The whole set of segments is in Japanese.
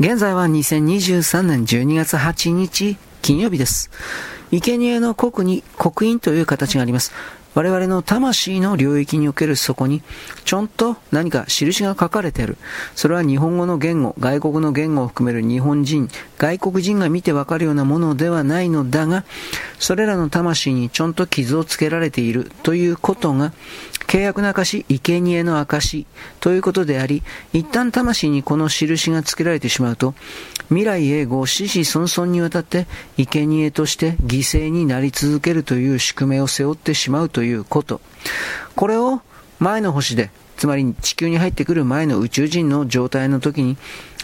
現在は2023年12月8日金曜日です。生贄の国に刻印という形があります。我々の魂の領域におけるそこに、ちょんと何か印が書かれている。それは日本語の言語、外国の言語を含める日本人、外国人が見てわかるようなものではないのだが、それらの魂にちょんと傷をつけられているということが、契約の証、生贄の証ということであり、一旦魂にこの印がつけられてしまうと、未来永劫、死死孫孫にわたって、生贄として犠牲になり続けるという宿命を背負ってしまうということ。これを前の星で、つまり地球に入ってくる前の宇宙人の状態の時に、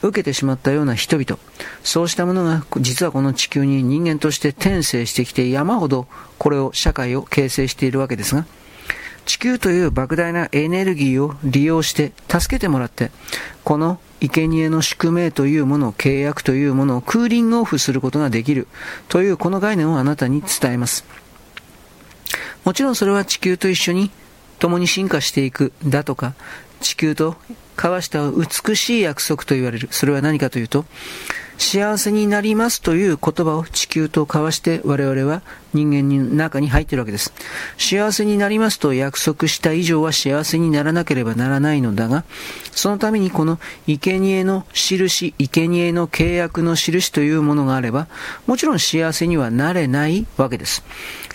受けてしまったような人々、そうしたものが実はこの地球に人間として転生してきて山ほどこれを、社会を形成しているわけですが、地球という莫大なエネルギーを利用して助けてもらって、この生贄の宿命というものを契約というものをクーリングオフすることができるというこの概念をあなたに伝えます。もちろんそれは地球と一緒に共に進化していくだとか、地球と交わした美しい約束と言われる。それは何かというと、幸せになりますという言葉を地球と交わして我々は人間の中に入っているわけです。幸せになりますと約束した以上は幸せにならなければならないのだが、そのためにこの生贄の印、生贄の契約の印というものがあれば、もちろん幸せにはなれないわけです。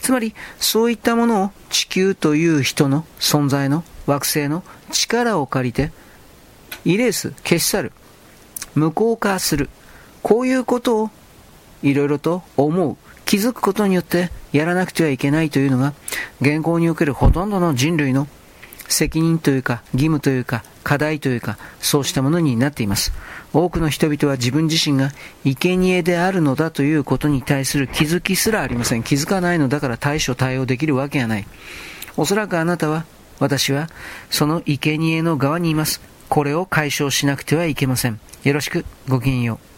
つまり、そういったものを地球という人の存在の惑星の力を借りて、イレース、消し去る、無効化する、こういうことをいろいろと思う、気づくことによってやらなくてはいけないというのが、現行におけるほとんどの人類の責任というか、義務というか、課題というか、そうしたものになっています。多くの人々は自分自身が生贄であるのだということに対する気づきすらありません。気づかないのだから対処対応できるわけがない。おそらくあなたは、私は、その生贄の側にいます。これを解消しなくてはいけません。よろしく、ごきげんよう。